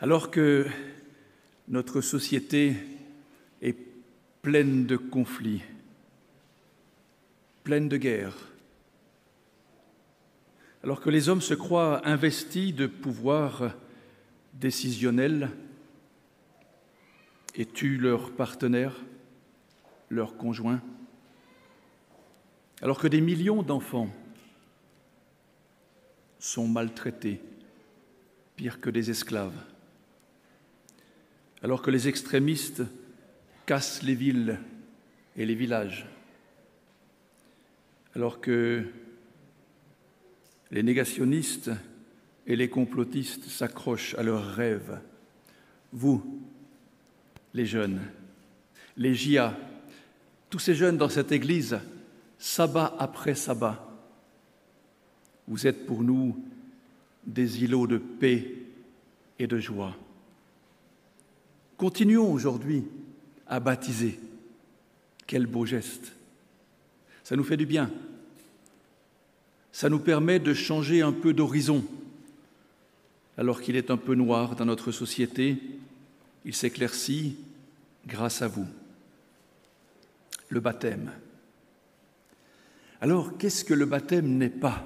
Alors que notre société est pleine de conflits, pleine de guerres, alors que les hommes se croient investis de pouvoirs décisionnels et tuent leurs partenaires, leurs conjoints, alors que des millions d'enfants sont maltraités, pire que des esclaves, alors que les extrémistes cassent les villes et les villages, alors que les négationnistes et les complotistes s'accrochent à leurs rêves. Vous, les jeunes, les JIA, tous ces jeunes dans cette Église, sabbat après sabbat, vous êtes pour nous des îlots de paix et de joie. Continuons aujourd'hui à baptiser. Quel beau geste. Ça nous fait du bien. Ça nous permet de changer un peu d'horizon. Alors qu'il est un peu noir dans notre société, il s'éclaircit grâce à vous. Le baptême. Alors, qu'est-ce que le baptême n'est pas?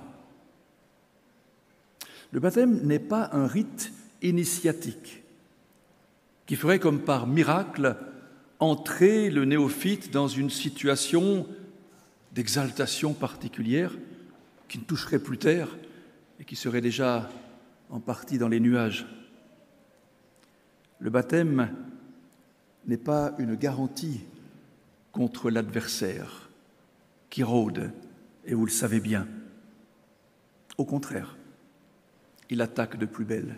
Le baptême n'est pas un rite initiatique qui ferait comme par miracle entrer le néophyte dans une situation d'exaltation particulière qui ne toucherait plus terre et qui serait déjà en partie dans les nuages. Le baptême n'est pas une garantie contre l'adversaire qui rôde, et vous le savez bien. Au contraire, il attaque de plus belle.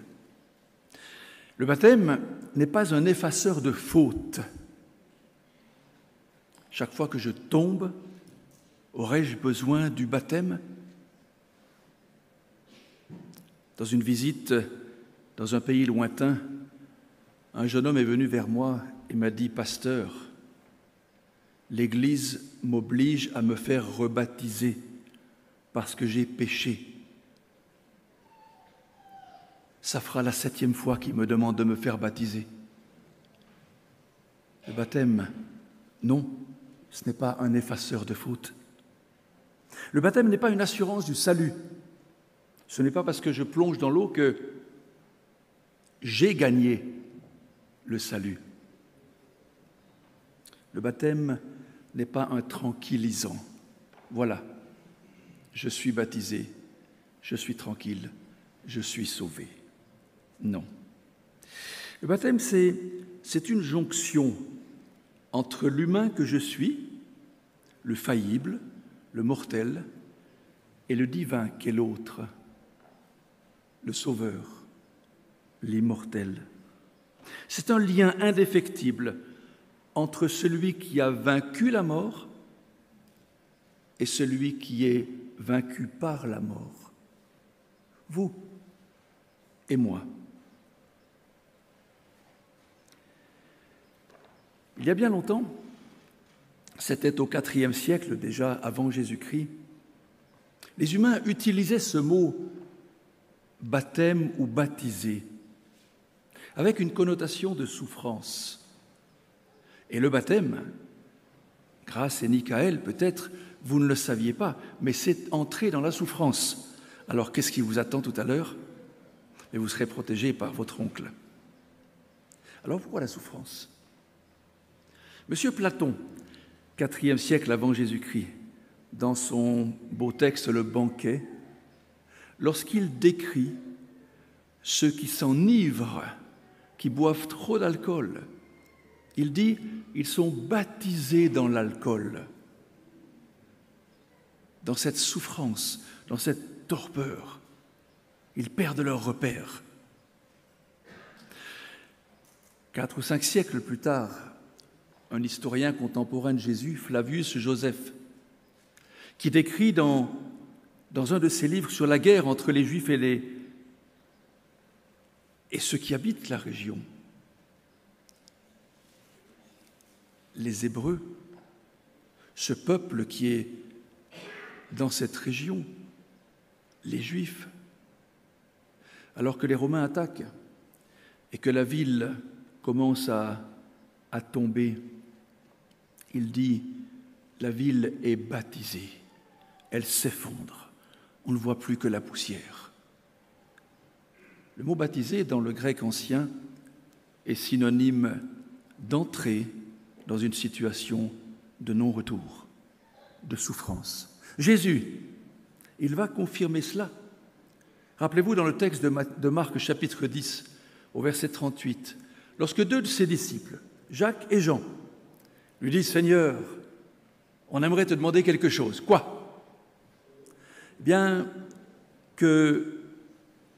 Le baptême n'est pas un effaceur de fautes. Chaque fois que je tombe, aurais-je besoin du baptême? Dans une visite dans un pays lointain, un jeune homme est venu vers moi et m'a dit, Pasteur, l'Église m'oblige à me faire rebaptiser parce que j'ai péché. Ça fera la septième fois qu'il me demande de me faire baptiser. Le baptême, non, ce n'est pas un effaceur de faute. Le baptême n'est pas une assurance du salut. Ce n'est pas parce que je plonge dans l'eau que j'ai gagné le salut. Le baptême n'est pas un tranquillisant. Voilà, je suis baptisé, je suis tranquille, je suis sauvé. Non. Le baptême, c'est, une jonction entre l'humain que je suis, le faillible, le mortel, et le divin qu'est l'autre, le sauveur, l'immortel. C'est un lien indéfectible entre celui qui a vaincu la mort et celui qui est vaincu par la mort. Vous et moi. Il y a bien longtemps, c'était au IVe siècle déjà avant Jésus-Christ, les humains utilisaient ce mot baptême ou baptisé avec une connotation de souffrance. Et le baptême, grâce à Nicaël, peut-être vous ne le saviez pas, mais c'est entrer dans la souffrance. Alors qu'est-ce qui vous attend tout à l'heure? Et vous serez protégé par votre oncle. Alors pourquoi la souffrance? Monsieur Platon, IVe siècle avant Jésus-Christ, dans son beau texte Le banquet, lorsqu'il décrit ceux qui s'enivrent, qui boivent trop d'alcool, il dit, ils sont baptisés dans l'alcool, dans cette souffrance, dans cette torpeur. Ils perdent leur repère. Quatre ou cinq siècles plus tard, un historien contemporain de Jésus, Flavius Joseph, qui décrit dans, dans un de ses livres sur la guerre entre les Juifs et, les, et ceux qui habitent la région, les Hébreux, ce peuple qui est dans cette région, les Juifs, alors que les Romains attaquent et que la ville commence à, à tomber, il dit, la ville est baptisée, elle s'effondre, on ne voit plus que la poussière. Le mot baptisé dans le grec ancien est synonyme d'entrer dans une situation de non-retour, de souffrance. Jésus, il va confirmer cela. Rappelez-vous dans le texte de Marc chapitre 10, au verset 38, lorsque deux de ses disciples, Jacques et Jean, lui disent, Seigneur, on aimerait te demander quelque chose. Quoi? Eh Bien, que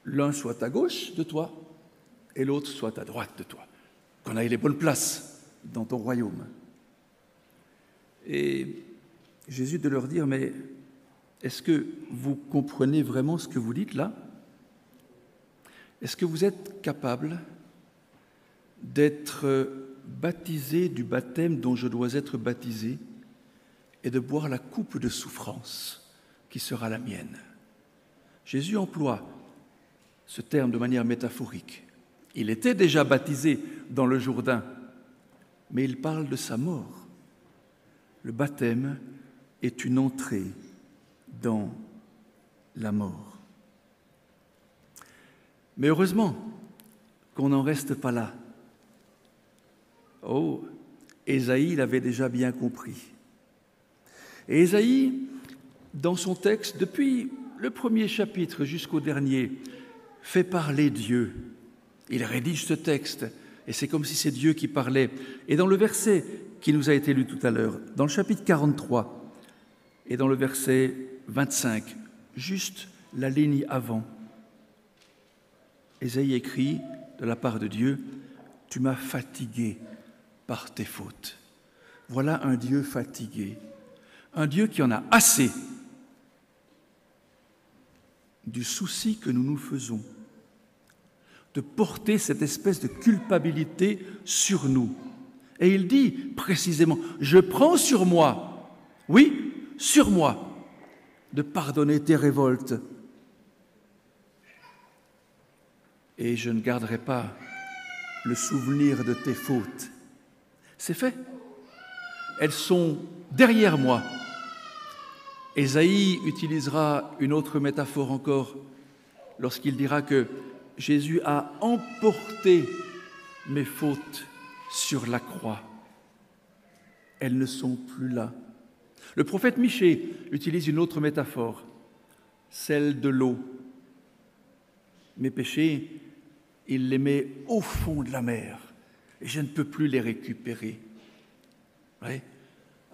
l'un soit à gauche de toi et l'autre soit à droite de toi, qu'on aille les bonnes places dans ton royaume. Et Jésus de leur dire, mais est-ce que vous comprenez vraiment ce que vous dites là? Est-ce que vous êtes capable d'être baptisé du baptême dont je dois être baptisé et de boire la coupe de souffrance qui sera la mienne Jésus emploie ce terme de manière métaphorique. Il était déjà baptisé dans le Jourdain, mais il parle de sa mort. Le baptême est une entrée dans la mort. Mais heureusement qu'on n'en reste pas là. Oh, Ésaïe l'avait déjà bien compris. Et Ésaïe, dans son texte, depuis le premier chapitre jusqu'au dernier, fait parler Dieu. Il rédige ce texte et c'est comme si c'est Dieu qui parlait. Et dans le verset qui nous a été lu tout à l'heure, dans le chapitre 43 et dans le verset 25, juste la ligne avant, Ésaïe écrit de la part de Dieu, Tu m'as fatigué par tes fautes. Voilà un Dieu fatigué, un Dieu qui en a assez du souci que nous nous faisons de porter cette espèce de culpabilité sur nous. Et il dit précisément, je prends sur moi, oui, sur moi, de pardonner tes révoltes. Et je ne garderai pas le souvenir de tes fautes. C'est fait. Elles sont derrière moi. Ésaïe utilisera une autre métaphore encore lorsqu'il dira que Jésus a emporté mes fautes sur la croix. Elles ne sont plus là. Le prophète Michée utilise une autre métaphore, celle de l'eau. Mes péchés, il les met au fond de la mer et je ne peux plus les récupérer.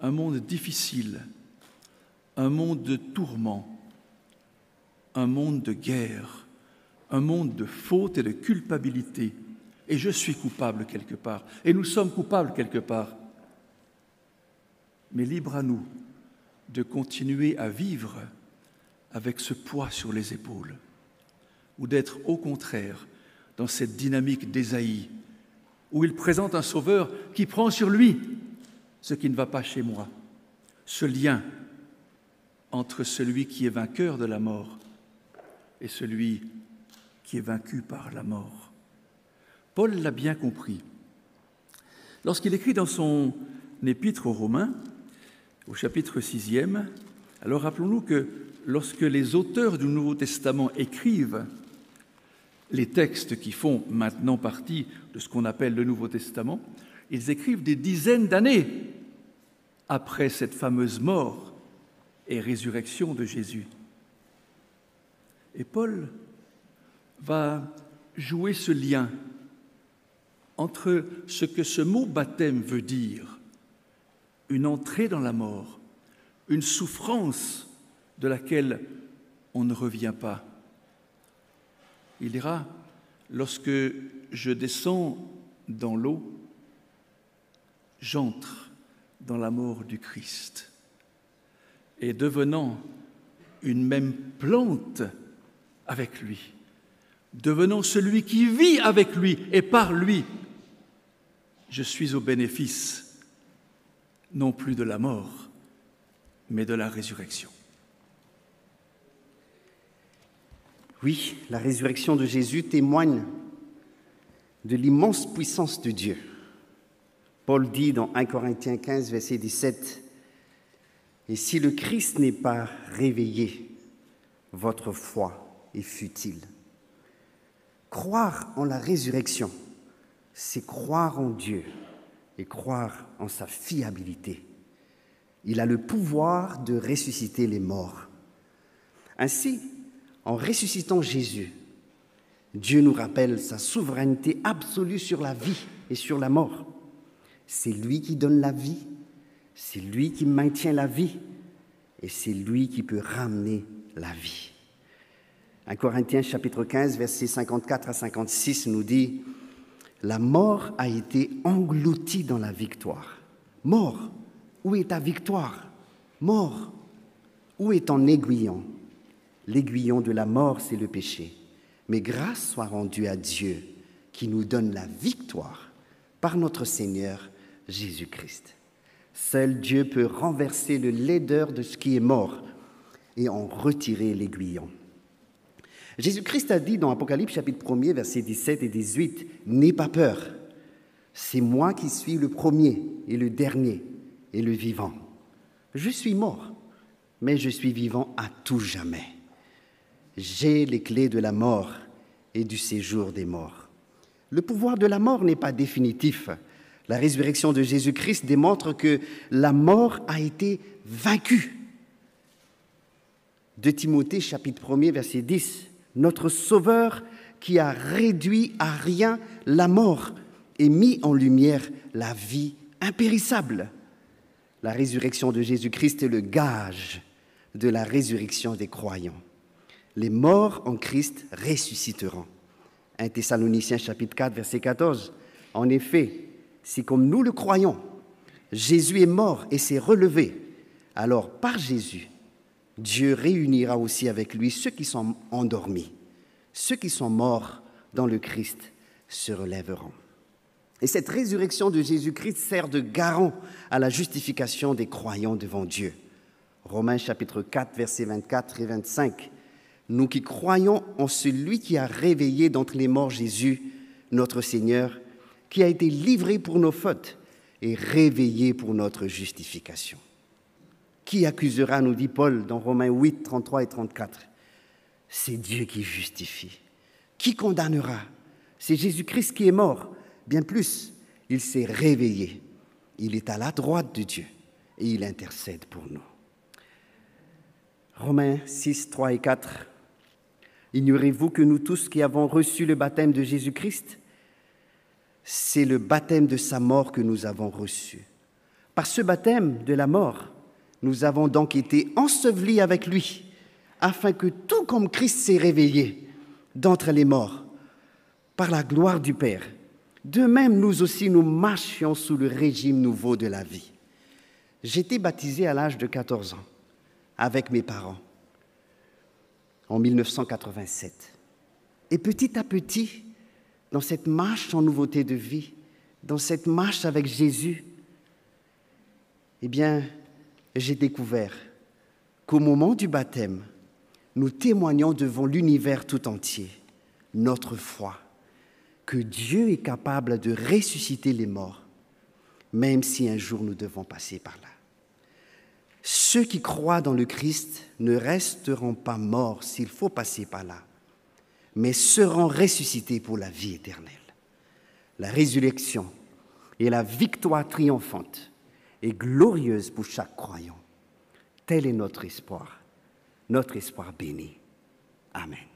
Un monde difficile, un monde de tourments, un monde de guerre, un monde de faute et de culpabilité. Et je suis coupable quelque part. Et nous sommes coupables quelque part. Mais libre à nous de continuer à vivre avec ce poids sur les épaules, ou d'être au contraire dans cette dynamique d'Ésaïe, où il présente un sauveur qui prend sur lui ce qui ne va pas chez moi, ce lien entre celui qui est vainqueur de la mort et celui qui est vaincu par la mort. Paul l'a bien compris. Lorsqu'il écrit dans son épître aux Romains, au chapitre 6e, alors rappelons-nous que lorsque les auteurs du Nouveau Testament écrivent les textes qui font maintenant partie de ce qu'on appelle le Nouveau Testament, ils écrivent des dizaines d'années après cette fameuse mort et résurrection de Jésus. Et Paul va jouer ce lien entre ce que ce mot baptême veut dire, une entrée dans la mort, une souffrance de laquelle on ne revient pas. Il dira, lorsque je descends dans l'eau, j'entre dans la mort du Christ. Et devenant une même plante avec lui, devenant celui qui vit avec lui et par lui, je suis au bénéfice non plus de la mort, mais de la résurrection. Oui, la résurrection de Jésus témoigne de l'immense puissance de Dieu. Paul dit dans 1 Corinthiens 15, verset 17, Et si le Christ n'est pas réveillé, votre foi est futile. Croire en la résurrection, c'est croire en Dieu et croire en sa fiabilité. Il a le pouvoir de ressusciter les morts. Ainsi, en ressuscitant Jésus, Dieu nous rappelle sa souveraineté absolue sur la vie et sur la mort. C'est lui qui donne la vie, c'est lui qui maintient la vie et c'est lui qui peut ramener la vie. 1 Corinthiens chapitre 15 versets 54 à 56 nous dit La mort a été engloutie dans la victoire. Mort, où est ta victoire? Mort, où est ton aiguillon? L'aiguillon de la mort, c'est le péché. Mais grâce soit rendue à Dieu qui nous donne la victoire par notre Seigneur Jésus-Christ. Seul Dieu peut renverser le laideur de ce qui est mort et en retirer l'aiguillon. Jésus-Christ a dit dans Apocalypse chapitre 1 versets 17 et 18, N'aie pas peur, c'est moi qui suis le premier et le dernier et le vivant. Je suis mort, mais je suis vivant à tout jamais. J'ai les clés de la mort et du séjour des morts. Le pouvoir de la mort n'est pas définitif. La résurrection de Jésus-Christ démontre que la mort a été vaincue. De Timothée chapitre 1 verset 10, notre Sauveur qui a réduit à rien la mort et mis en lumière la vie impérissable. La résurrection de Jésus-Christ est le gage de la résurrection des croyants les morts en Christ ressusciteront. 1 Thessaloniciens chapitre 4 verset 14. En effet, si comme nous le croyons, Jésus est mort et s'est relevé, alors par Jésus, Dieu réunira aussi avec lui ceux qui sont endormis. Ceux qui sont morts dans le Christ se relèveront. Et cette résurrection de Jésus-Christ sert de garant à la justification des croyants devant Dieu. Romains chapitre 4 versets 24 et 25 nous qui croyons en celui qui a réveillé d'entre les morts Jésus, notre Seigneur, qui a été livré pour nos fautes et réveillé pour notre justification. Qui accusera, nous dit Paul dans Romains 8, 33 et 34 C'est Dieu qui justifie. Qui condamnera? C'est Jésus-Christ qui est mort. Bien plus, il s'est réveillé. Il est à la droite de Dieu et il intercède pour nous. Romains 6, 3 et 4 Ignorez-vous que nous tous qui avons reçu le baptême de Jésus-Christ, c'est le baptême de sa mort que nous avons reçu. Par ce baptême de la mort, nous avons donc été ensevelis avec lui, afin que tout comme Christ s'est réveillé d'entre les morts, par la gloire du Père, de même nous aussi nous marchions sous le régime nouveau de la vie. J'étais baptisé à l'âge de 14 ans avec mes parents en 1987. Et petit à petit, dans cette marche en nouveauté de vie, dans cette marche avec Jésus, eh bien, j'ai découvert qu'au moment du baptême, nous témoignons devant l'univers tout entier notre foi, que Dieu est capable de ressusciter les morts, même si un jour nous devons passer par là. Ceux qui croient dans le Christ ne resteront pas morts s'il faut passer par là, mais seront ressuscités pour la vie éternelle. La résurrection et la victoire triomphante et glorieuse pour chaque croyant. Tel est notre espoir, notre espoir béni. Amen.